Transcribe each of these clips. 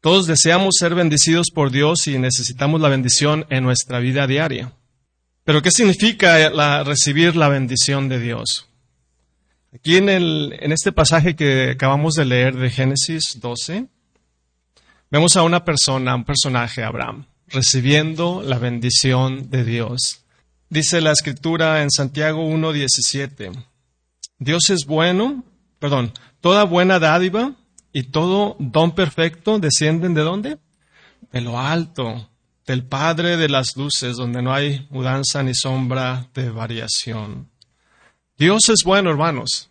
Todos deseamos ser bendecidos por Dios y necesitamos la bendición en nuestra vida diaria. Pero ¿qué significa recibir la bendición de Dios? Aquí en, el, en este pasaje que acabamos de leer de Génesis 12, vemos a una persona, un personaje, Abraham, recibiendo la bendición de Dios. Dice la escritura en Santiago 1.17, Dios es bueno, perdón, toda buena dádiva y todo don perfecto descienden de dónde? De lo alto, del Padre de las luces, donde no hay mudanza ni sombra de variación. Dios es bueno, hermanos.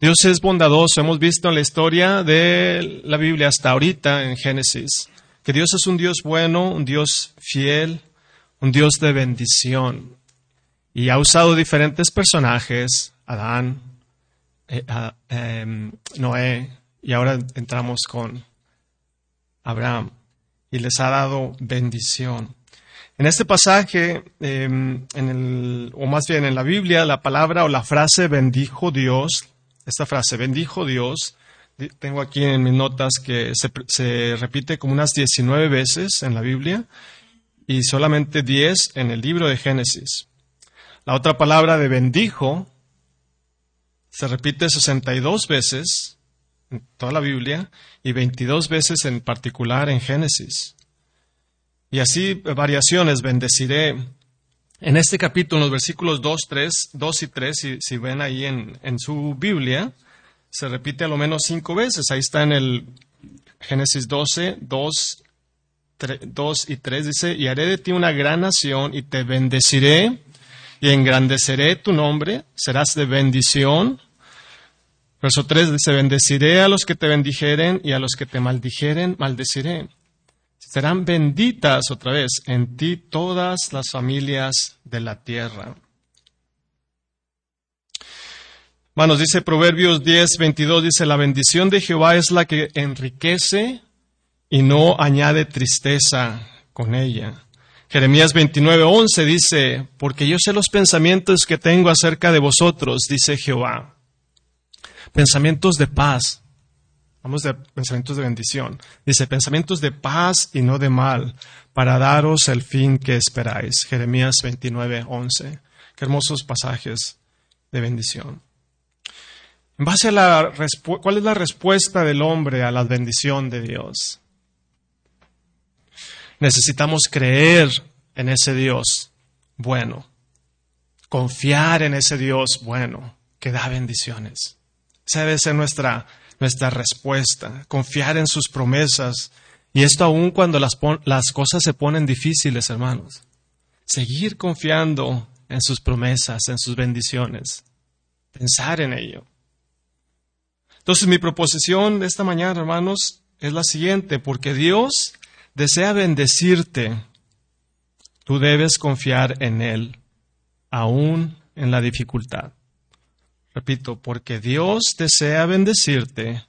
Dios es bondadoso. Hemos visto en la historia de la Biblia hasta ahorita en Génesis que Dios es un Dios bueno, un Dios fiel, un Dios de bendición. Y ha usado diferentes personajes, Adán, eh, em, Noé, y ahora entramos con Abraham, y les ha dado bendición. En este pasaje, em, en el, o más bien en la Biblia, la palabra o la frase bendijo Dios, esta frase, bendijo Dios, tengo aquí en mis notas que se, se, repite como unas 19 veces en la Biblia y solamente 10 en el libro de Génesis. La otra palabra de bendijo se repite 62 veces toda la Biblia y 22 veces en particular en Génesis. Y así variaciones, bendeciré. En este capítulo, en los versículos 2, 3, 2 y 3, si, si ven ahí en, en, su Biblia, se repite a lo menos cinco veces. Ahí está en el Génesis 12, 2, 3, 2 y 3, dice, y haré de ti una gran nación y te bendeciré y engrandeceré tu nombre, serás de bendición. Verso 3 dice, bendeciré a los que te bendijeren y a los que te maldijeren, maldeciré. Serán benditas otra vez en ti todas las familias de la tierra. Bueno, dice Proverbios 10, 22, dice, la bendición de Jehová es la que enriquece y no añade tristeza con ella. Jeremías 29:11 dice, porque yo sé los pensamientos que tengo acerca de vosotros, dice Jehová. Pensamientos de paz. Vamos de pensamientos de bendición. Dice, pensamientos de paz y no de mal, para daros el fin que esperáis. Jeremías 29:11. Qué hermosos pasajes de bendición. En base a la ¿cuál es la respuesta del hombre a la bendición de Dios? Necesitamos creer en ese Dios bueno, confiar en ese Dios bueno que da bendiciones. Esa debe ser nuestra, nuestra respuesta, confiar en sus promesas. Y esto aún cuando las, las cosas se ponen difíciles, hermanos. Seguir confiando en sus promesas, en sus bendiciones. Pensar en ello. Entonces mi proposición de esta mañana, hermanos, es la siguiente, porque Dios desea bendecirte, tú debes confiar en Él, aún en la dificultad. Repito, porque Dios desea bendecirte,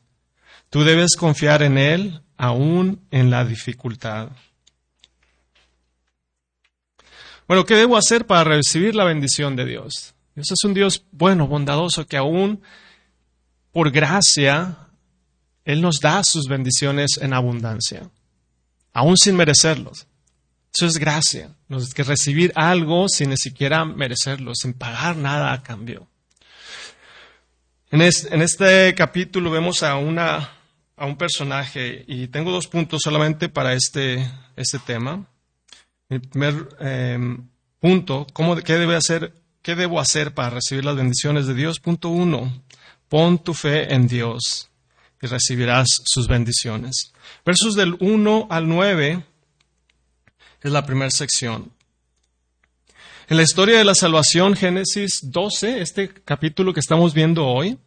tú debes confiar en Él, aún en la dificultad. Bueno, ¿qué debo hacer para recibir la bendición de Dios? Dios es un Dios bueno, bondadoso, que aún por gracia, Él nos da sus bendiciones en abundancia aún sin merecerlos. Eso es gracia, es que recibir algo sin ni siquiera merecerlo, sin pagar nada a cambio. En este, capítulo vemos a, una, un personaje y tengo dos puntos solamente para este, este tema. Mi primer em, punto, ¿cómo, ¿qué debo hacer para recibir las bendiciones de Dios? Punto uno, pon tu fe en Dios y recibirás sus bendiciones. Versos del 1 al 9 es la primera sección. En la historia de la salvación, Génesis 12, este capítulo que estamos viendo hoy,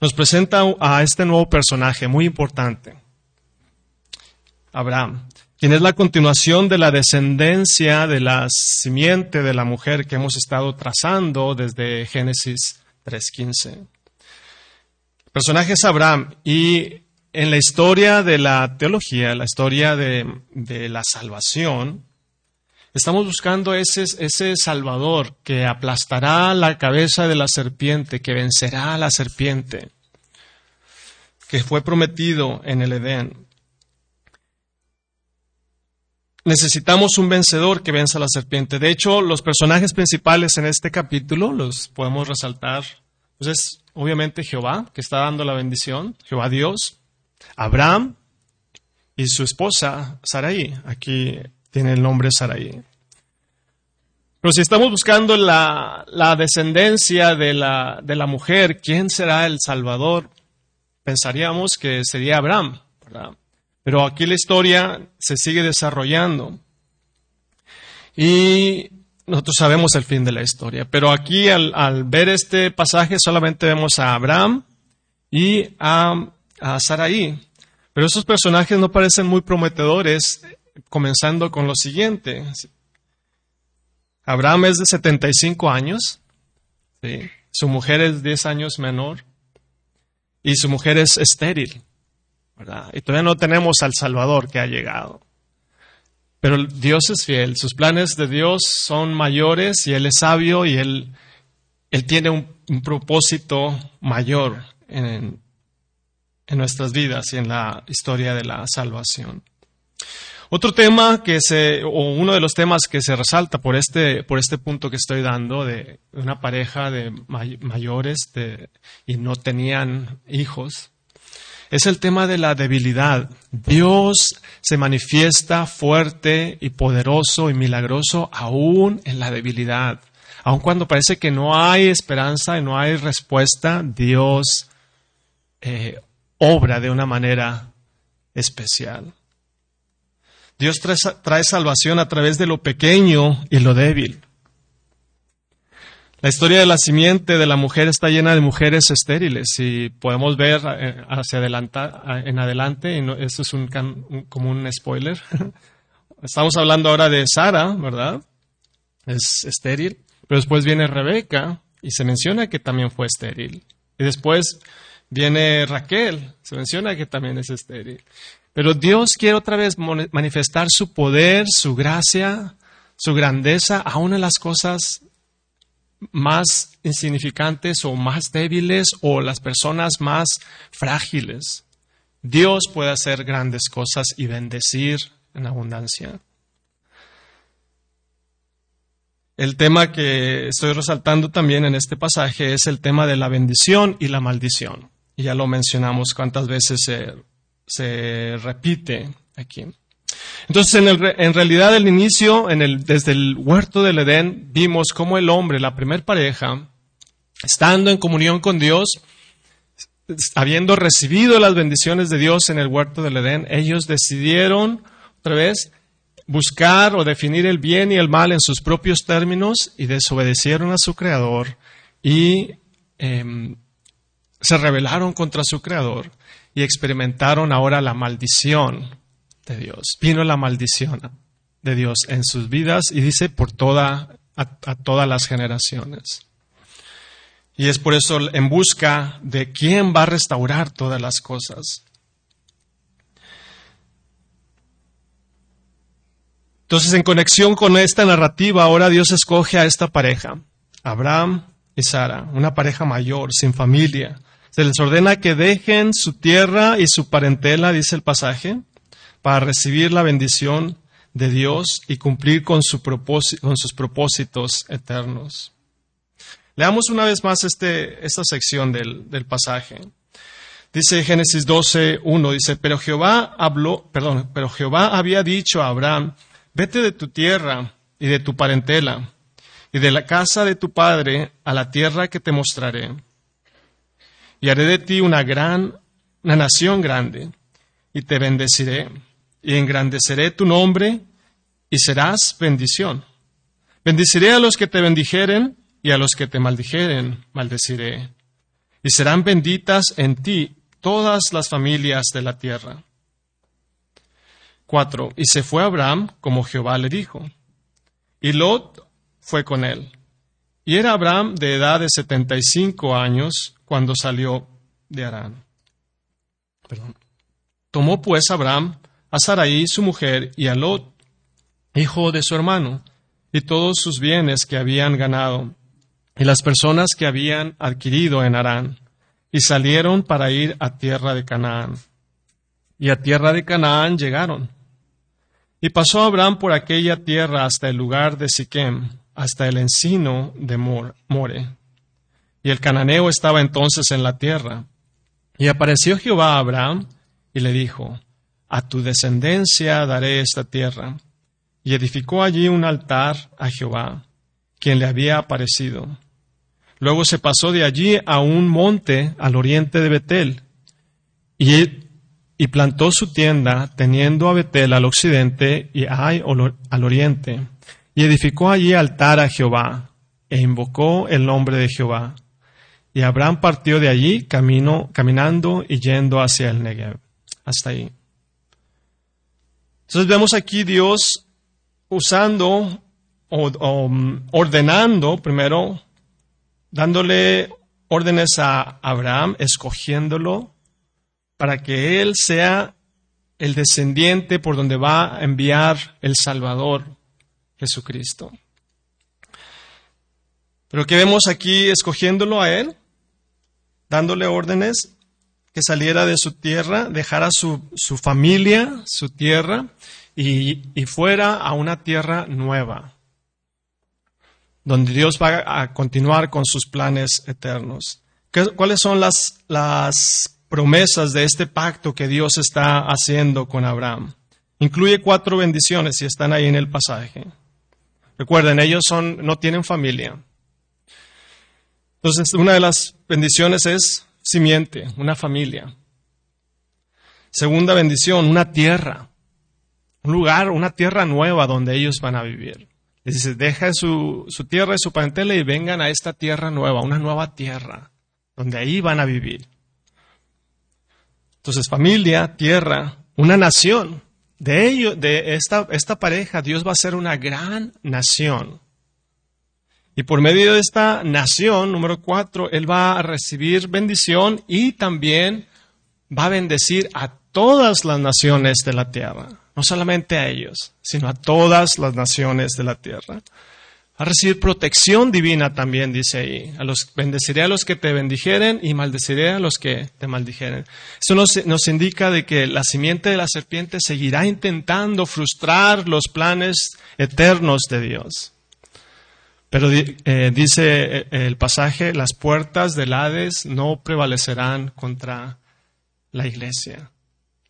nos presenta a este nuevo personaje muy importante, Abraham, quien es la continuación de la descendencia de la simiente de la mujer que hemos estado trazando desde Génesis 3.15 personaje es Abraham y en la historia de la teología, la historia de, la salvación, estamos buscando ese, ese Salvador que aplastará la cabeza de la serpiente, que vencerá a la serpiente, que fue prometido en el Edén. necesitamos un vencedor que venza a la serpiente. De hecho, los personajes principales en este capítulo los podemos resaltar. Pues es obviamente Jehová, que está dando la bendición, Jehová Dios, Abraham y su esposa Sarai. Aquí tiene el nombre Sarai. Pero si estamos buscando la, descendencia de la, mujer, ¿quién será el Salvador? Pensaríamos que sería Abraham, Pero aquí la historia se sigue desarrollando. Y nosotros sabemos el fin de la historia. Pero aquí al, ver este pasaje solamente vemos a Abraham y a, a Sarai. Pero esos personajes no parecen muy prometedores, comenzando con lo siguiente. Abraham es de 75 años, su mujer es 10 años menor y su mujer es estéril. Y todavía no tenemos al Salvador que ha llegado. Pero Dios es fiel, sus planes de Dios son mayores y Él es sabio y Él, él tiene un, propósito mayor en, en nuestras vidas y en la historia de la salvación. Otro tema que se, o uno de los temas que se resalta por este, por este punto que estoy dando de una pareja de mayores y no tenían hijos, es el tema de la debilidad. Dios se manifiesta fuerte y poderoso y milagroso aún en la debilidad. Aun cuando parece que no hay esperanza y no hay respuesta, Dios eh, obra de una manera especial. Dios trae, salvación a través de lo pequeño y lo débil. La historia de la simiente de la mujer está llena de mujeres estériles y podemos ver eh, hacia adelante, en adelante, y esto es un, como un spoiler. Estamos hablando ahora de Sara, ¿verdad? Es estéril, pero después viene Rebeca y se menciona que también fue estéril. Y después viene Raquel, se menciona que también es estéril. Pero Dios quiere otra vez manifestar su poder, su gracia, su grandeza, aún en las cosas más insignificantes o más débiles o las personas más frágiles. Dios puede hacer grandes cosas y bendecir en abundancia. El tema que estoy resaltando también en este pasaje es el tema de la bendición y la maldición. Ya lo mencionamos cuántas veces se se repite aquí. Entonces, en, realidad, el inicio, en el, desde el huerto del Edén, vimos cómo el hombre, la primer pareja, estando en comunión con Dios, habiendo recibido las bendiciones de Dios en el huerto del Edén, ellos decidieron, otra vez, buscar o definir el bien y el mal en sus propios términos y desobedecieron a su Creador y em, se rebelaron contra su Creador y experimentaron ahora la maldición de Dios. Vino la maldición de Dios en sus vidas y dice por toda, a, todas las generaciones. Y es por eso en busca de quién va a restaurar todas las cosas. Entonces, en conexión con esta narrativa, ahora Dios escoge a esta pareja, Abraham y Sara, una pareja mayor, sin familia, se les ordena que dejen su tierra y su parentela, dice el pasaje, para recibir la bendición de Dios y cumplir con, su con sus propósitos eternos. Leamos una vez más este, esta sección del, del pasaje. Dice Génesis 12, 1, dice, pero Jehová habló, perdón, pero Jehová había dicho a Abraham, vete de tu tierra y de tu parentela y de la casa de tu padre a la tierra que te mostraré y haré de ti una gran, una nación grande, y te bendeciré, y engrandeceré tu nombre, y serás bendición. Bendiciré a los que te bendijeren, y a los que te maldijeren, maldeciré. Y serán benditas en ti todas las familias de la tierra. 4. Y se fue Abraham como Jehová le dijo. Y Lot fue con él. Y era Abraham de edad de setenta y cinco años cuando salió de Arán. Tomó pues Abraham a Sarai su mujer y a Lot, hijo de su hermano, y todos sus bienes que habían ganado, y las personas que habían adquirido en Arán, y salieron para ir a tierra de Canaán. Y a tierra de Canaán llegaron. Y pasó Abraham por aquella tierra hasta el lugar de Siquem, hasta el encino de More. Y el cananeo estaba entonces en la tierra. Y apareció Jehová a Abraham y le dijo, A tu descendencia daré esta tierra. Y edificó allí un altar a Jehová, quien le había aparecido. Luego se pasó de allí a un monte al oriente de Betel, y, y plantó su tienda, teniendo a Betel al occidente y Ai al oriente, y edificó allí altar a Jehová, e invocó el nombre de Jehová. Y Abraham partió de allí camino, caminando y yendo hacia el Negev. Hasta ahí. Entonces vemos aquí Dios usando o, mm, ordenando primero, dándole órdenes a Abraham, escogiéndolo para que él sea el descendiente por donde va a enviar el Salvador, Jesucristo. Pero que vemos aquí escogiéndolo a él, dándole órdenes que saliera de su tierra, dejara su, su familia, su tierra, y, y, fuera a una tierra nueva, donde Dios va a continuar con sus planes eternos. ¿Cuáles son las, las promesas de este pacto que Dios está haciendo con Abraham? Incluye cuatro bendiciones y están ahí en el pasaje. Recuerden, ellos son, no tienen familia. Entonces, una de las bendiciones es simiente, una familia. Segunda bendición, una tierra, un lugar, una tierra nueva donde ellos van a vivir. Dice, deja su, su tierra y su parentela y vengan a esta tierra nueva, una nueva tierra, donde ahí van a vivir. Entonces, familia, tierra, una nación. De ello, de esta, esta pareja, Dios va a ser una gran nación. Y por medio de esta nación, número cuatro, Él va a recibir bendición y también va a bendecir a todas las naciones de la tierra. No solamente a ellos, sino a todas las naciones de la tierra. Va a recibir protección divina también, dice ahí. A los, bendeciré a los que te bendijeren y maldeciré a los que te maldijeren. Eso nos, nos indica de que la simiente de la serpiente seguirá intentando frustrar los planes eternos de Dios. Pero eh, dice eh, el pasaje, las puertas del Hades no prevalecerán contra la iglesia,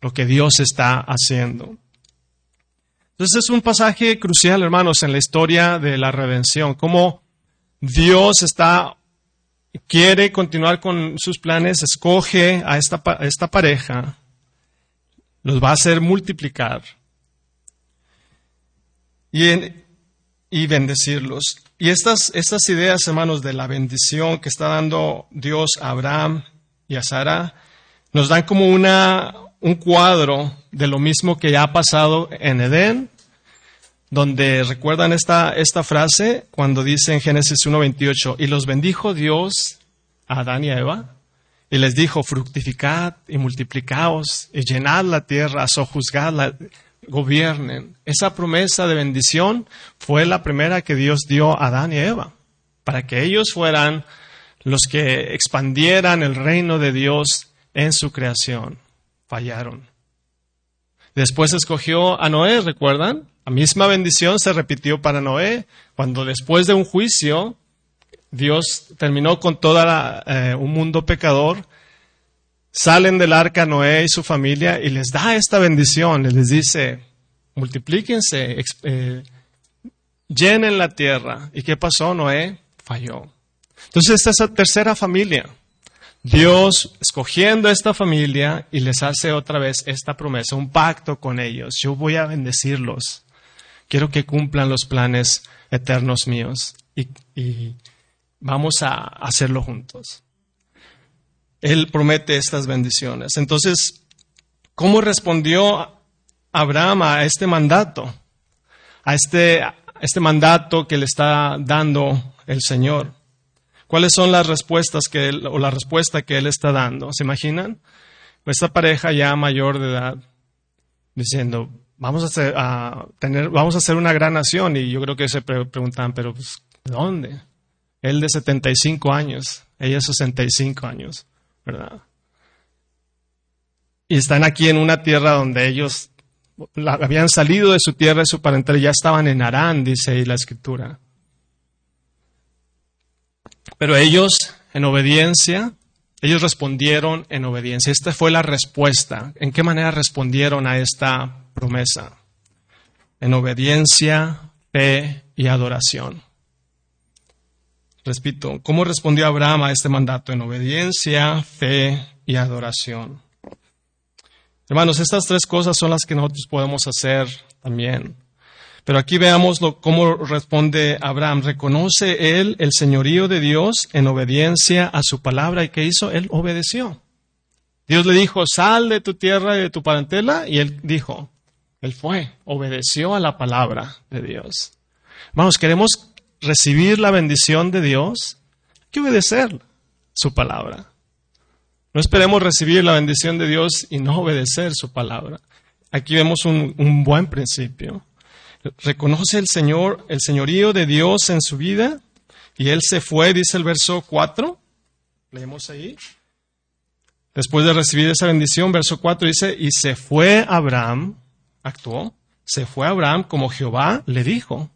lo que Dios está haciendo. Entonces es un pasaje crucial, hermanos, en la historia de la redención, cómo Dios está, quiere continuar con sus planes, escoge a esta, esta pareja, los va a hacer multiplicar y, y bendecirlos. Y estas, estas ideas, hermanos, de la bendición que está dando Dios a Abraham y a Sara, nos dan como una, un cuadro de lo mismo que ya ha pasado en Edén, donde recuerdan esta, esta frase cuando dice en Génesis 1.28, y los bendijo Dios a Adán y a Eva, y les dijo, fructificad y multiplicaos y llenad la tierra, sojuzgadla, gobiernen. Esa promesa de bendición fue la primera que Dios dio a Adán y Eva, para que ellos fueran los que expandieran el reino de Dios en su creación. Fallaron. Después escogió a Noé, ¿recuerdan? La misma bendición se repitió para Noé, cuando después de un juicio, Dios terminó con todo eh, un mundo pecador, salen del arca Noé y su familia y les da esta bendición, les dice, multiplíquense, eh, llenen la tierra. ¿Y qué pasó? Noé falló. Entonces esta es la tercera familia. Dios escogiendo esta familia y les hace otra vez esta promesa, un pacto con ellos. Yo voy a bendecirlos. Quiero que cumplan los planes eternos míos y, y vamos a hacerlo juntos. Él promete estas bendiciones. Entonces, ¿cómo respondió Abraham a este mandato? A este, este mandato que le está dando el Señor. ¿Cuáles son las respuestas que él, o la respuesta que él está dando? ¿Se imaginan? Esta pareja ya mayor de edad diciendo, vamos a hacer, tener, vamos a hacer una gran nación. Y yo creo que se preguntan, pero pues, ¿dónde? Él de 75 años, ella 65 años. Y están aquí en una tierra donde ellos habían salido de su tierra y su parentela, ya estaban en Arán, dice ahí la escritura. Pero ellos, en obediencia, ellos respondieron en obediencia. Esta fue la respuesta. ¿En qué manera respondieron a esta promesa? En obediencia, fe y adoración. Repito, ¿cómo respondió Abraham a este mandato? En obediencia, fe y adoración. Hermanos, estas tres cosas son las que nosotros podemos hacer también. Pero aquí veamos cómo responde Abraham. Reconoce él el señorío de Dios en obediencia a su palabra. ¿Y qué hizo? Él obedeció. Dios le dijo, sal de tu tierra y de tu parentela. Y él dijo, él fue, obedeció a la palabra de Dios. Vamos, queremos recibir la bendición de Dios. Hay que obedecer su palabra. No esperemos recibir la bendición de Dios y no obedecer su palabra. Aquí vemos un, buen principio reconoce el Señor, el señorío de Dios en su vida, y él se fue, dice el verso 4. Leemos ahí. Después de recibir esa bendición, verso 4 dice, y se fue Abraham, actuó, se fue Abraham como Jehová le dijo.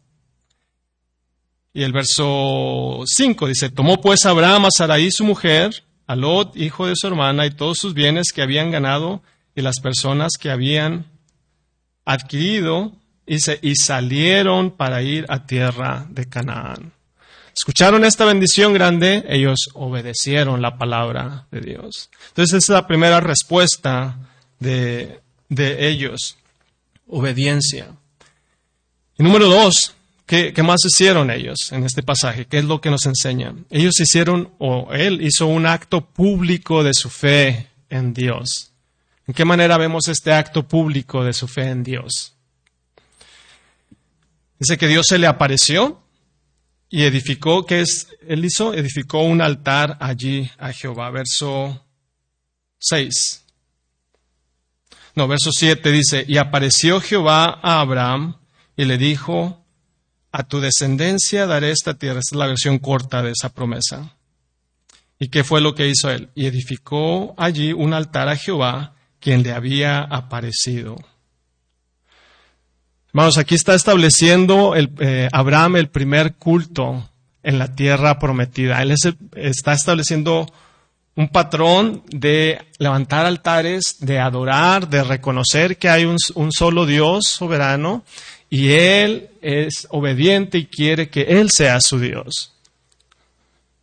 Y el verso 5 dice, tomó pues Abraham a Sarai su mujer, a Lot, hijo de su hermana, y todos sus bienes que habían ganado, y las personas que habían adquirido, y salieron para ir a tierra de Canaán. Escucharon esta bendición grande, ellos obedecieron la palabra de Dios. Entonces, esa es la primera respuesta de, de ellos, obediencia. Y número dos, ¿qué, ¿qué, más hicieron ellos en este pasaje? ¿Qué es lo que nos enseña? Ellos hicieron, o él hizo un acto público de su fe en Dios. ¿En qué manera vemos este acto público de su fe en Dios? Dice que Dios se le apareció y edificó, ¿qué es? Él hizo, edificó un altar allí a Jehová. Verso 6. No, verso 7 dice, y apareció Jehová a Abraham y le dijo, a tu descendencia daré esta tierra. Esta es la versión corta de esa promesa. ¿Y qué fue lo que hizo él? Y edificó allí un altar a Jehová, quien le había aparecido. Hermanos, aquí está estableciendo el, eh, Abraham el primer culto en la tierra prometida. Él está estableciendo un patrón de levantar altares, de adorar, de reconocer que hay un, un, solo Dios soberano y Él es obediente y quiere que Él sea su Dios.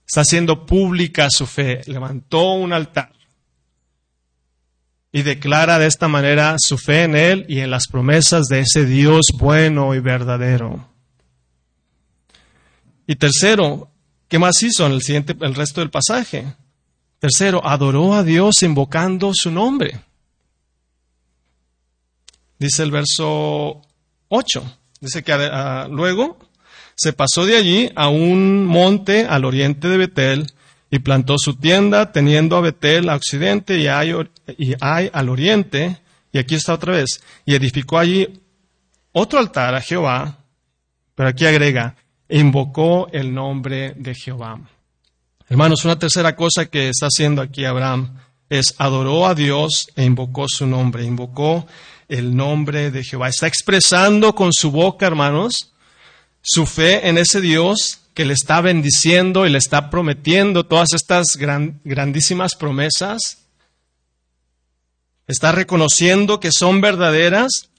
Está haciendo pública su fe. Levantó un altar y declara de esta manera su fe en Él y en las promesas de ese Dios bueno y verdadero. Y tercero, ¿qué más hizo en el siguiente, el resto del pasaje? Tercero, adoró a Dios invocando su nombre. Dice el verso 8. Dice que ah, luego se pasó de allí a un monte al oriente de Betel y plantó su tienda teniendo a Betel a occidente y hay, y al oriente, y aquí está otra vez, y edificó allí otro altar a Jehová, pero aquí agrega, invocó el nombre de Jehová. Hermanos, una tercera cosa que está haciendo aquí Abraham es adoró a Dios e invocó su nombre, invocó el nombre de Jehová. Está expresando con su boca, hermanos, su fe en ese Dios que le está bendiciendo y le está prometiendo todas estas grandísimas promesas. Está reconociendo que son verdaderas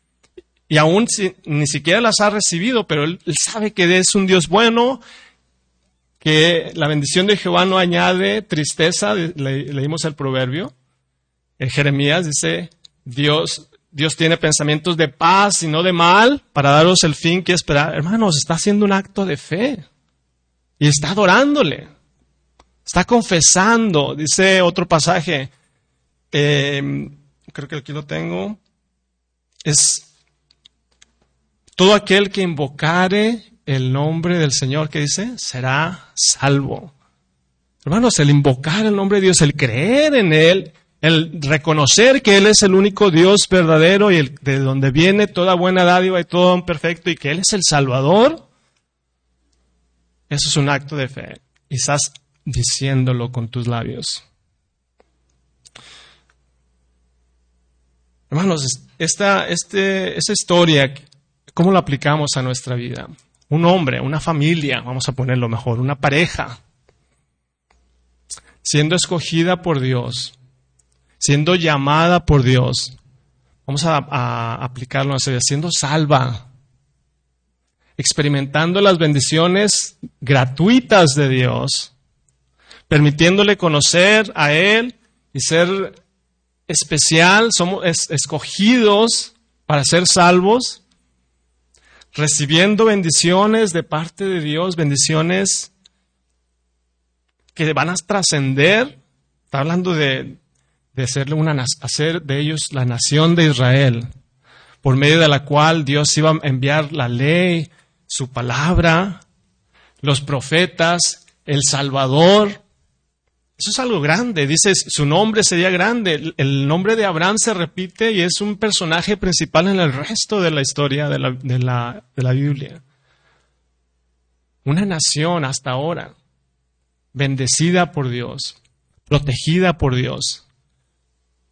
y aún ni siquiera las ha recibido, pero él, sabe que es un Dios bueno, que la bendición de Jehová no añade tristeza, leímos el proverbio. En Jeremías dice, Dios, Dios tiene pensamientos de paz y no de mal para daros el fin que esperar. Hermanos, está haciendo un acto de fe. Y está adorándole. Está confesando. Dice otro pasaje. Eh, creo que aquí lo tengo. Es todo aquel que invocare el nombre del Señor, que dice, será salvo. Hermanos, el invocar el nombre de Dios, el creer en Él, el reconocer que Él es el único Dios verdadero y el, de donde viene toda buena dádiva y todo un perfecto y que Él es el Salvador, eso es un acto de fe y estás diciéndolo con tus labios. Hermanos, esta, este, esta historia, ¿cómo la aplicamos a nuestra vida? Un hombre, una familia, vamos a ponerlo mejor, una pareja, siendo escogida por Dios, siendo llamada por Dios. Vamos a, aplicarlo a vida, siendo salva, experimentando las bendiciones gratuitas de Dios, permitiéndole conocer a Él y ser especial, somos escogidos para ser salvos, recibiendo bendiciones de parte de Dios, bendiciones que van a trascender. Está hablando de, de una, hacer de ellos la nación de Israel, por medio de la cual Dios iba a enviar la ley, su palabra, los profetas, el Salvador. Eso es algo grande. Dice, su nombre sería grande. El nombre de Abraham se repite y es un personaje principal en el resto de la historia de la, de la, de la Biblia. Una nación hasta ahora, bendecida por Dios, protegida por Dios.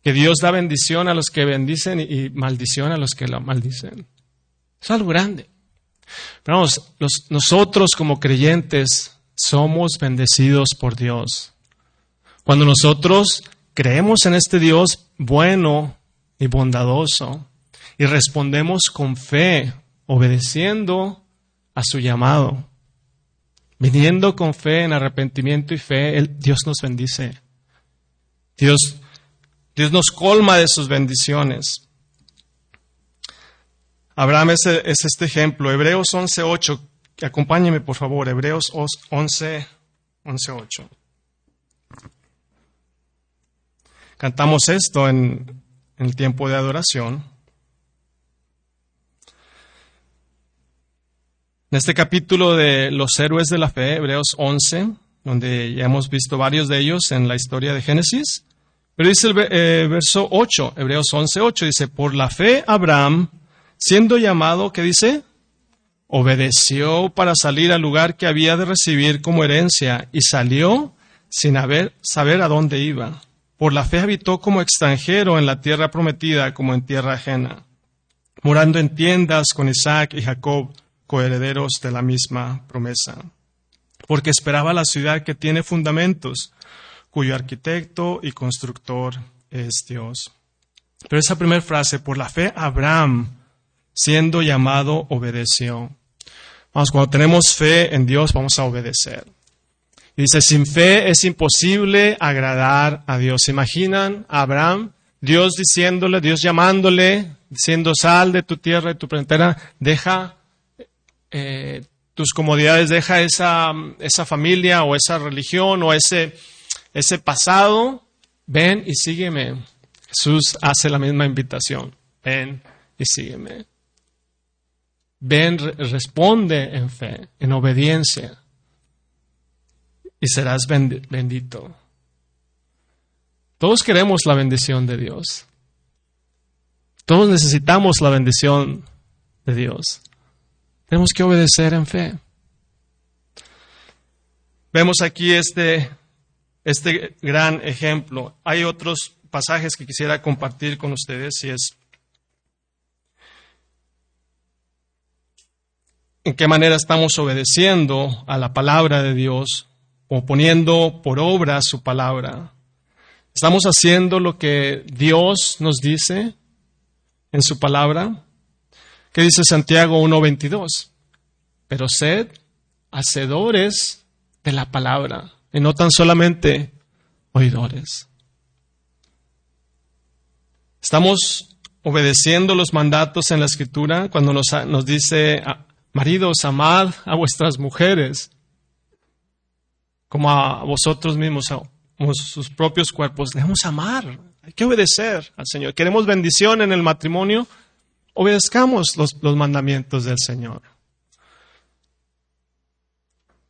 Que Dios da bendición a los que bendicen y maldición a los que la maldicen. Es algo grande. Pero vamos, nosotros como creyentes somos bendecidos por Dios. Cuando nosotros creemos en este Dios bueno y bondadoso y respondemos con fe, obedeciendo a su llamado, viniendo con fe en arrepentimiento y fe, Dios nos bendice. Dios, Dios nos colma de sus bendiciones. Abraham es, este ejemplo. Hebreos 11.8. Acompáñeme, por favor. Hebreos 11, 11.8. Cantamos esto en, el tiempo de adoración. En este capítulo de los héroes de la fe, Hebreos 11, donde ya hemos visto varios de ellos en la historia de Génesis, pero dice el eh, verso 8, Hebreos 11, 8, dice, por la fe Abraham, siendo llamado, ¿qué dice? Obedeció para salir al lugar que había de recibir como herencia y salió sin haber, saber a dónde iba. Por la fe habitó como extranjero en la tierra prometida como en tierra ajena, morando en tiendas con Isaac y Jacob, coherederos de la misma promesa. Porque esperaba la ciudad que tiene fundamentos, cuyo arquitecto y constructor es Dios. Pero esa primera frase, por la fe Abraham siendo llamado, obedeció. Vamos, cuando tenemos fe en Dios, vamos a obedecer. dice, sin fe es imposible agradar a Dios. ¿Se imaginan a Abraham? Dios diciéndole, Dios llamándole, diciendo, sal de tu tierra, de tu frontera, deja eh, tus comodidades, deja esa, esa familia o esa religión o ese, ese pasado, ven y sígueme. Jesús hace la misma invitación, ven y sígueme. Ven, responde en fe, en obediencia, y serás bendito. Todos queremos la bendición de Dios. Todos necesitamos la bendición de Dios. Tenemos que obedecer en fe. Vemos aquí este, este gran ejemplo. Hay otros pasajes que quisiera compartir con ustedes si es en qué manera estamos obedeciendo a la palabra de Dios o poniendo por obra su palabra. ¿Estamos haciendo lo que Dios nos dice en su palabra? ¿Qué dice Santiago 1.22? Pero sed hacedores de la palabra y no tan solamente oidores. Estamos obedeciendo los mandatos en la escritura cuando nos, dice Maridos, amad a vuestras mujeres como a vosotros mismos, a sus propios cuerpos. Debemos amar, hay que obedecer al Señor. Queremos bendición en el matrimonio, obedezcamos los mandamientos del Señor.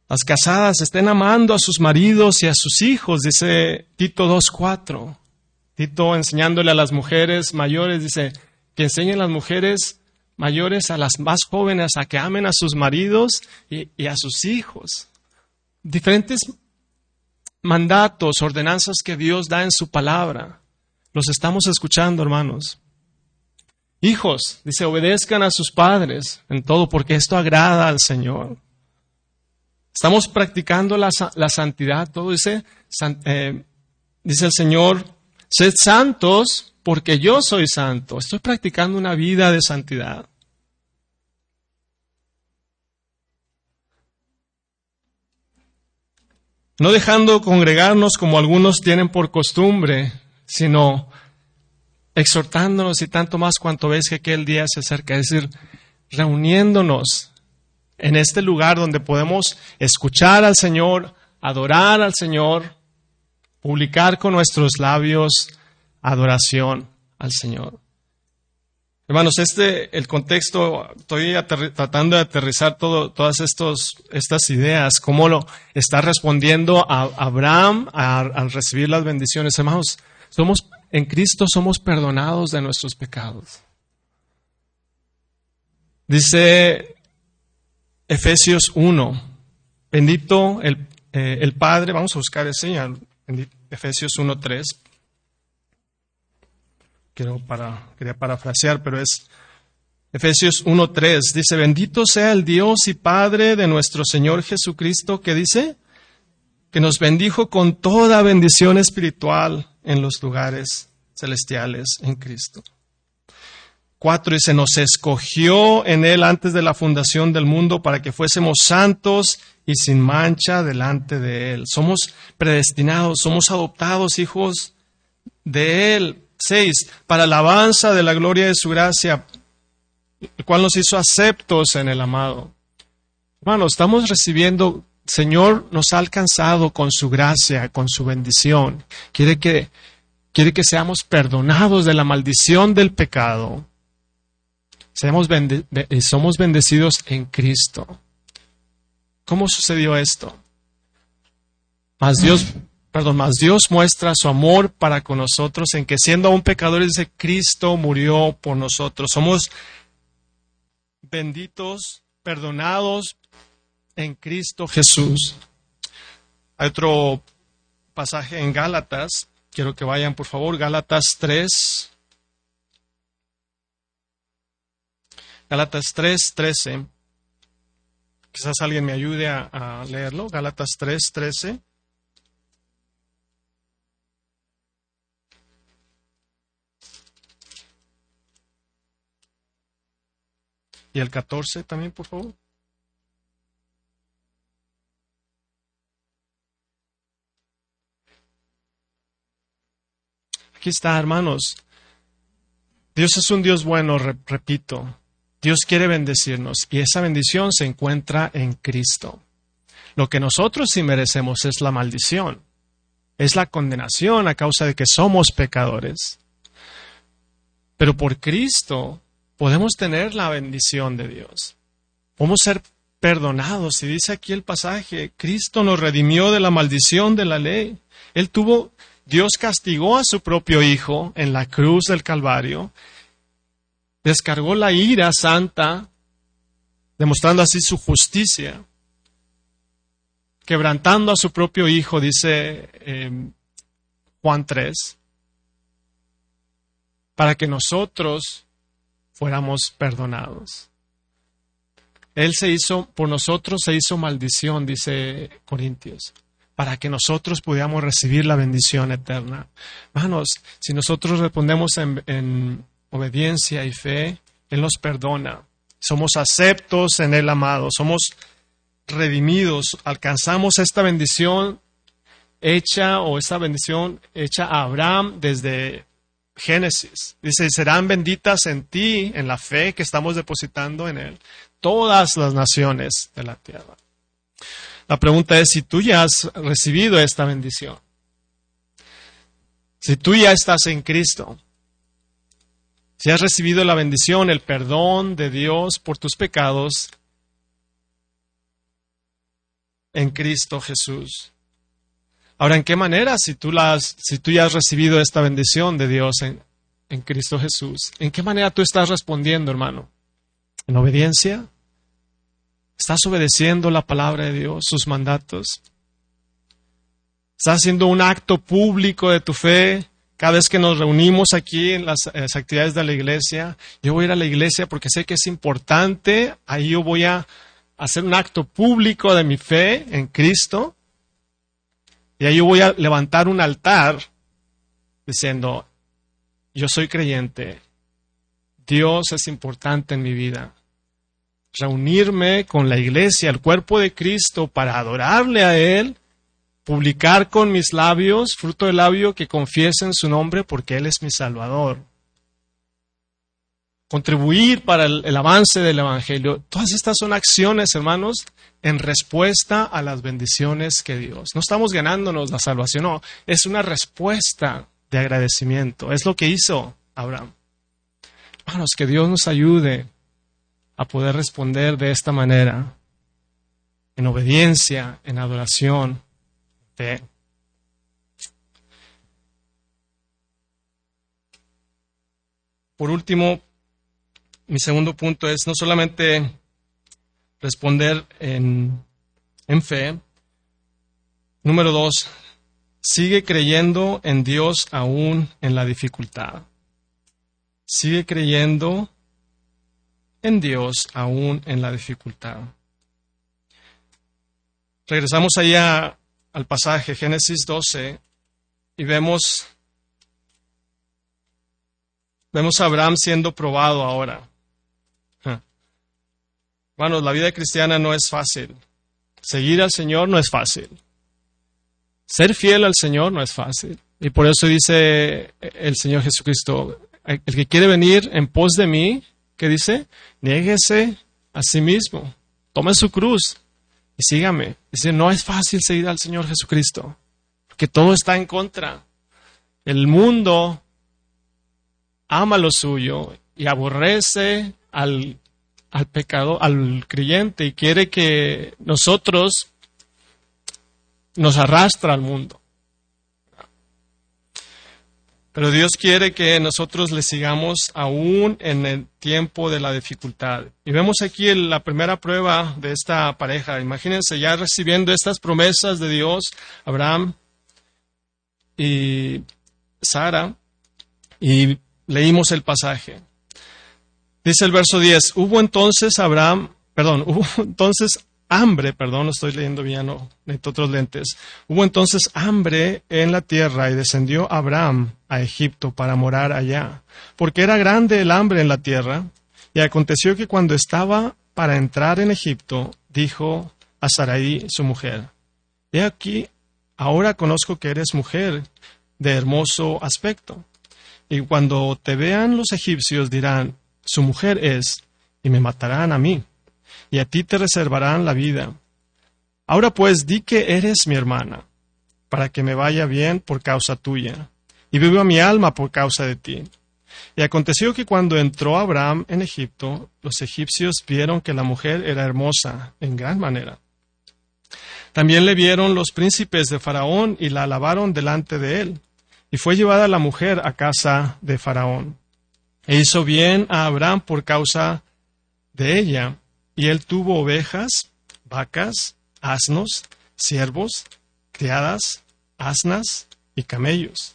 Las casadas estén amando a sus maridos y a sus hijos, dice Tito 2.4. Tito enseñándole a las mujeres mayores, dice, que enseñen las mujeres mayores a las más jóvenes a que amen a sus maridos y, a sus hijos. Diferentes mandatos, ordenanzas que Dios da en su palabra. Los estamos escuchando, hermanos. Hijos, dice, obedezcan a sus padres en todo, porque esto agrada al Señor. Estamos practicando la, santidad, todo dice, eh, dice el Señor, sed santos porque yo soy santo. Estoy practicando una vida de santidad. No dejando congregarnos como algunos tienen por costumbre, sino exhortándonos y tanto más cuanto ves que aquel día se acerca, es decir, reuniéndonos en este lugar donde podemos escuchar al Señor, adorar al Señor, publicar con nuestros labios adoración al Señor. Hermanos, este, el contexto, estoy tratando de aterrizar todo, todas estos, estas ideas, cómo lo está respondiendo Abraham al recibir las bendiciones. Hermanos, somos en Cristo somos perdonados de nuestros pecados. Dice Efesios 1, bendito el, eh, el Padre, vamos a buscar ese, Efesios 1, 3. Quiero para, quería parafrasear, pero es Efesios 1.3. Dice, bendito sea el Dios y Padre de nuestro Señor Jesucristo, que dice, que nos bendijo con toda bendición espiritual en los lugares celestiales en Cristo. Cuatro, y se nos escogió en Él antes de la fundación del mundo para que fuésemos santos y sin mancha delante de Él. Somos predestinados, somos adoptados hijos de Él. Seis, para alabanza de la gloria de su gracia, el cual nos hizo aceptos en el amado. Hermanos, estamos recibiendo Señor nos ha alcanzado con su gracia, con su bendición. Quiere que, quiere que seamos perdonados de la maldición del pecado. Seamos somos bendecidos en Cristo. ¿Cómo sucedió esto? Más Dios, perdón, más Dios muestra su amor para con nosotros en que siendo aún pecadores, de Cristo murió por nosotros. Somos benditos, perdonados en Cristo Jesús. Hay otro pasaje en Gálatas. Quiero que vayan, por favor, Gálatas 3. Gálatas 3, 13. Quizás alguien me ayude a, leerlo. Gálatas 3, 13. Y el 14 también, por favor. Aquí está, hermanos. Dios es un Dios bueno, repito. Dios quiere bendecirnos y esa bendición se encuentra en Cristo. Lo que nosotros sí merecemos es la maldición, es la condenación a causa de que somos pecadores. Pero por Cristo podemos tener la bendición de Dios. Podemos ser perdonados. Y dice aquí el pasaje, Cristo nos redimió de la maldición de la ley. Él tuvo Dios castigó a su propio Hijo en la cruz del Calvario, descargó la ira santa, demostrando así su justicia, quebrantando a su propio Hijo, dice eh, Juan 3, para que nosotros fuéramos perdonados. Él se hizo, por nosotros se hizo maldición, dice Corintios para que nosotros pudiéramos recibir la bendición eterna. Hermanos, si nosotros respondemos en, obediencia y fe, Él nos perdona. Somos aceptos en el amado, somos redimidos, alcanzamos esta bendición hecha o esta bendición hecha a Abraham desde Génesis. Dice, serán benditas en ti, en la fe que estamos depositando en Él, todas las naciones de la tierra. La pregunta es si tú ya has recibido esta bendición. Si tú ya estás en Cristo. Si has recibido la bendición, el perdón de Dios por tus pecados en Cristo Jesús. Ahora, ¿en qué manera si tú, ya has recibido esta bendición de Dios en, en Cristo Jesús? ¿En qué manera tú estás respondiendo, hermano? ¿En obediencia? ¿Estás obedeciendo la palabra de Dios, sus mandatos? ¿Estás haciendo un acto público de tu fe Cada vez que nos reunimos aquí en las, actividades de la iglesia, yo voy a ir a la iglesia porque sé que es importante, ahí yo voy a hacer un acto público de mi fe en Cristo, y ahí yo voy a levantar un altar diciendo, yo soy creyente, Dios es importante en mi vida. Reunirme con la iglesia, el cuerpo de Cristo, para adorarle a Él publicar con mis labios, fruto del labio, que confiesen su nombre porque Él es mi Salvador. Contribuir para el, avance del Evangelio. Todas estas son acciones, hermanos, en respuesta a las bendiciones que Dios. No estamos ganándonos la salvación, no, es una respuesta de agradecimiento. Es lo que hizo Abraham. Hermanos, que Dios nos ayude a poder responder de esta manera, en obediencia, en adoración, por último, mi segundo punto es no solamente responder en, en fe. Número dos, sigue creyendo en Dios aún en la dificultad. Sigue creyendo en Dios aún en la dificultad. Regresamos allá al pasaje Génesis 12 y vemos vemos a Abraham siendo probado ahora. Bueno, la vida cristiana no es fácil. Seguir al Señor no es fácil. Ser fiel al Señor no es fácil. Y por eso dice el Señor Jesucristo, el que quiere venir en pos de mí, ¿qué dice? Niéguese a sí mismo. Tome su cruz y sígame. Dice, no es fácil seguir al Señor Jesucristo, porque todo está en contra. El mundo ama lo suyo y aborrece al, al pecado, al creyente y quiere que nosotros nos arrastra al mundo. Pero Dios quiere que nosotros le sigamos aún en el tiempo de la dificultad. Y vemos aquí la primera prueba de esta pareja. Imagínense ya recibiendo estas promesas de Dios, Abraham y Sara, y leímos el pasaje. Dice el verso 10, hubo entonces Abraham, perdón, hubo entonces hambre, perdón, estoy leyendo bien, no, necesito otros lentes. Hubo entonces hambre en la tierra y descendió Abraham a Egipto para morar allá, porque era grande el hambre en la tierra. Y aconteció que cuando estaba para entrar en Egipto, dijo a Sarai, su mujer, He aquí, ahora conozco que eres mujer de hermoso aspecto. Y cuando te vean los egipcios dirán, su mujer es, y me matarán a mí y a ti te reservarán la vida. Ahora pues di que eres mi hermana, para que me vaya bien por causa tuya, y viva mi alma por causa de ti. Y aconteció que cuando entró Abraham en Egipto, los egipcios vieron que la mujer era hermosa en gran manera. También le vieron los príncipes de Faraón y la alabaron delante de él. Y fue llevada la mujer a casa de Faraón. E hizo bien a Abraham por causa de ella, y él tuvo ovejas, vacas, asnos, siervos, criadas, asnas y camellos.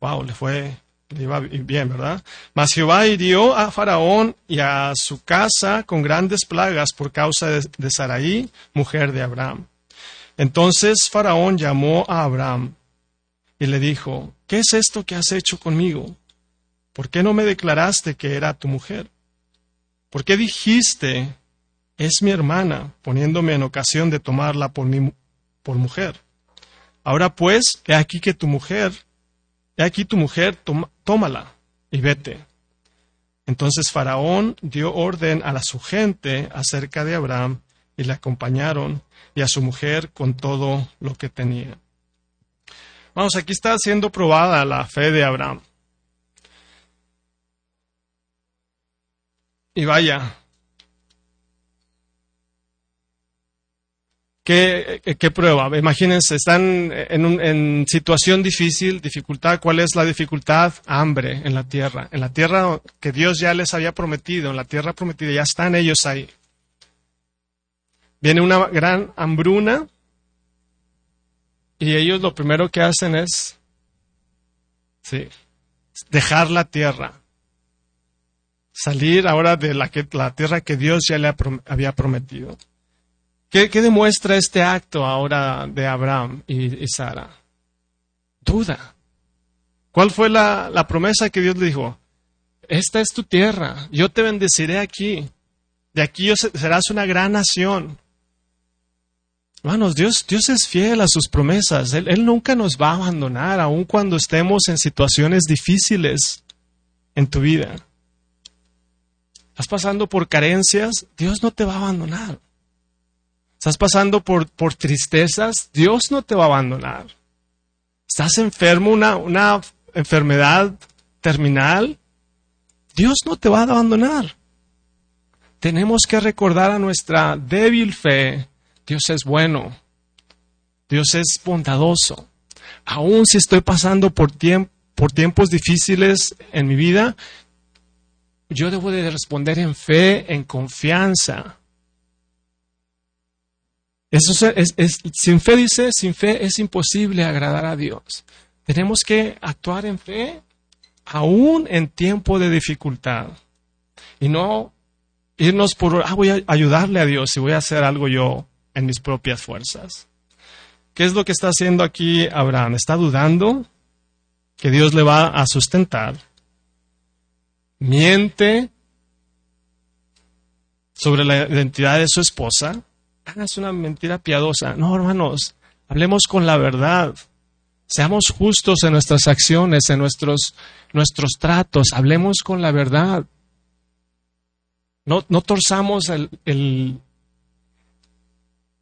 Wow, le fue, le iba bien, ¿verdad? Mas Jehová hirió a Faraón y a su casa con grandes plagas por causa de, de mujer de Abraham. Entonces Faraón llamó a Abraham y le dijo, ¿qué es esto que has hecho conmigo? ¿Por qué no me declaraste que era tu mujer? ¿Por qué dijiste, es mi hermana, poniéndome en ocasión de tomarla por, mi, por mujer. Ahora pues, he aquí que tu mujer, he aquí tu mujer, tómala y vete. Entonces Faraón dio orden a la su gente acerca de Abraham y le acompañaron y a su mujer con todo lo que tenía. Vamos, aquí está siendo probada la fe de Abraham. Y vaya, ¿Qué, prueba? Imagínense, están en, en, situación difícil, dificultad. ¿Cuál es la dificultad? Hambre en la tierra. En la tierra que Dios ya les había prometido, en la tierra prometida, ya están ellos ahí. Viene una gran hambruna y ellos lo primero que hacen es ¿sí? Dejar la tierra. Salir ahora de la, que, la tierra que Dios ya le había prometido. ¿Qué, demuestra este acto ahora de Abraham y, Sara? Duda. ¿Cuál fue la, promesa que Dios le dijo? Esta es tu tierra, yo te bendeciré aquí. De aquí serás una gran nación. Hermanos, Dios, Dios es fiel a sus promesas. Él, Él, nunca nos va a abandonar, aun cuando estemos en situaciones difíciles en tu vida. Estás pasando por carencias, Dios no te va a abandonar. Estás pasando por, por tristezas, Dios no te va a abandonar. Estás enfermo, una, una enfermedad terminal, Dios no te va a abandonar. Tenemos que recordar a nuestra débil fe Dios es bueno. Dios es bondadoso. Aún si estoy pasando por, por tiempos difíciles en mi vida, yo debo de responder en fe, en confianza. Es, sin fe dice, sin fe es imposible agradar a Dios. Tenemos que actuar en fe aún en tiempo de dificultad. Y no irnos por, ah, voy a ayudarle a Dios y voy a hacer algo yo en mis propias fuerzas. ¿Qué es lo que está haciendo aquí Abraham? Está dudando que Dios le va a sustentar. Miente sobre la identidad de su esposa. Ah, es una mentira piadosa. No, hermanos, hablemos con la verdad. Seamos justos en nuestras acciones, en nuestros, nuestros tratos. Hablemos con la verdad. No, no torzamos el,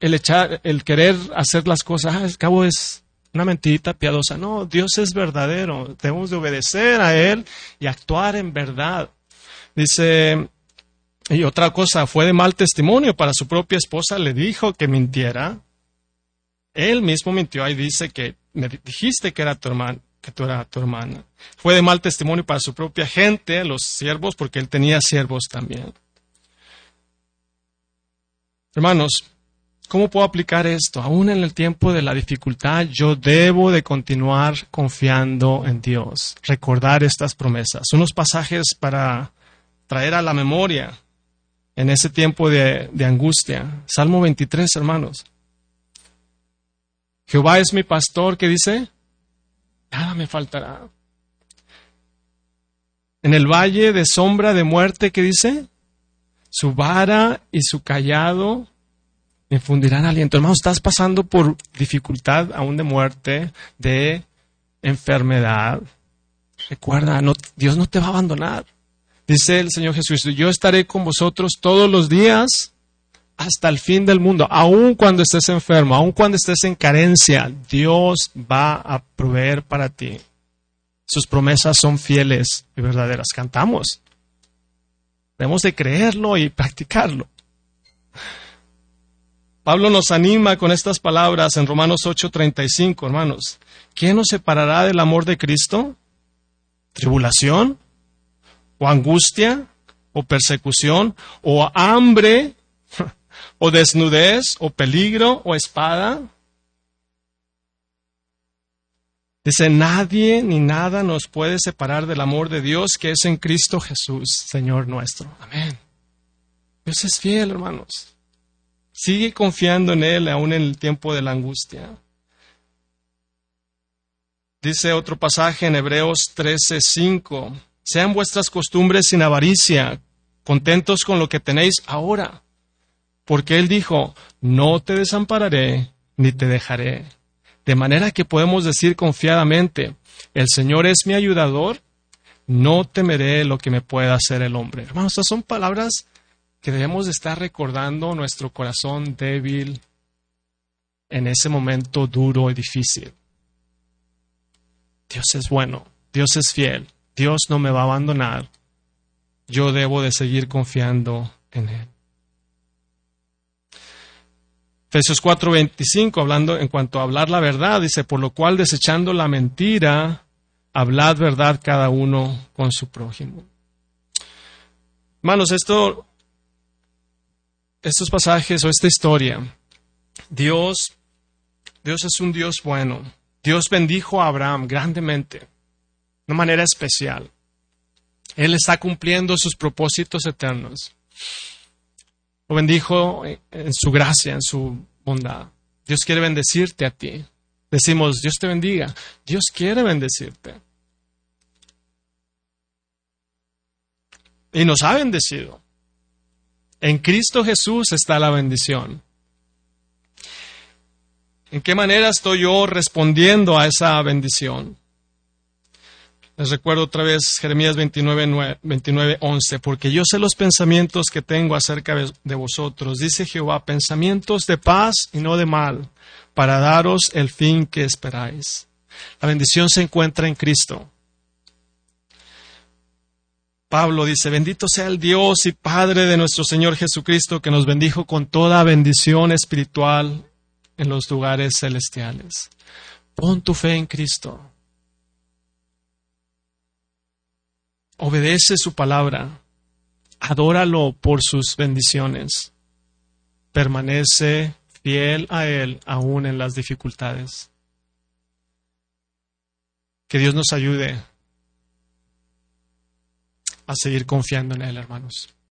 el echar, el querer hacer las cosas, ah, al cabo es una mentirita piadosa. No, Dios es verdadero. Debemos de obedecer a Él y actuar en verdad. Dice, y otra cosa, fue de mal testimonio para su propia esposa, le dijo que mintiera. Él mismo mintió ahí dice que me dijiste que era tu hermana, que tú eras tu hermana. Fue de mal testimonio para su propia gente, los siervos, porque él tenía siervos también. Hermanos, ¿Cómo puedo aplicar esto? Aún en el tiempo de la dificultad, yo debo de continuar confiando en Dios, recordar estas promesas. Unos pasajes para traer a la memoria en ese tiempo de, angustia. Salmo 23, hermanos. Jehová es mi pastor, ¿qué dice? Nada me faltará. En el valle de sombra de muerte, ¿qué dice? Su vara y su callado infundirán aliento. Hermano, estás pasando por dificultad aún de muerte, de enfermedad. Recuerda, no, Dios no te va a abandonar. Dice el Señor Jesús, yo estaré con vosotros todos los días hasta el fin del mundo. Aun cuando estés enfermo, aun cuando estés en carencia, Dios va a proveer para ti. Sus promesas son fieles y verdaderas. Cantamos. Debemos de creerlo y practicarlo. Pablo nos anima con estas palabras en Romanos 8:35, hermanos. ¿Quién nos separará del amor de Cristo? ¿Tribulación? ¿O angustia? ¿O persecución? ¿O hambre? ¿O desnudez? ¿O peligro? ¿O espada? Dice, nadie ni nada nos puede separar del amor de Dios que es en Cristo Jesús, Señor nuestro. Amén. Dios es fiel, hermanos. Sigue confiando en Él aún en el tiempo de la angustia. Dice otro pasaje en Hebreos 13:5, sean vuestras costumbres sin avaricia, contentos con lo que tenéis ahora, porque Él dijo, no te desampararé ni te dejaré. De manera que podemos decir confiadamente, el Señor es mi ayudador, no temeré lo que me pueda hacer el hombre. Hermanos, estas son palabras que debemos estar recordando nuestro corazón débil en ese momento duro y difícil. Dios es bueno, Dios es fiel, Dios no me va a abandonar. Yo debo de seguir confiando en Él. Efesios 4:25, hablando en cuanto a hablar la verdad, dice, por lo cual desechando la mentira, hablad verdad cada uno con su prójimo. Hermanos, esto estos pasajes o esta historia, Dios, Dios es un Dios bueno. Dios bendijo a Abraham grandemente. De una manera especial. Él está cumpliendo sus propósitos eternos. Lo bendijo en su gracia, en su bondad. Dios quiere bendecirte a ti. Decimos, Dios te bendiga. Dios quiere bendecirte. Y nos ha bendecido. En Cristo Jesús está la bendición. ¿En qué manera estoy yo respondiendo a esa bendición? Les recuerdo otra vez Jeremías 29, 29, 11, porque yo sé los pensamientos que tengo acerca de vosotros, dice Jehová, pensamientos de paz y no de mal, para daros el fin que esperáis. La bendición se encuentra en Cristo. Pablo dice, bendito sea el Dios y Padre de nuestro Señor Jesucristo, que nos bendijo con toda bendición espiritual en los lugares celestiales. Pon tu fe en Cristo. Obedece su palabra. Adóralo por sus bendiciones. Permanece fiel a Él aún en las dificultades. Que Dios nos ayude a seguir confiando en Él, hermanos.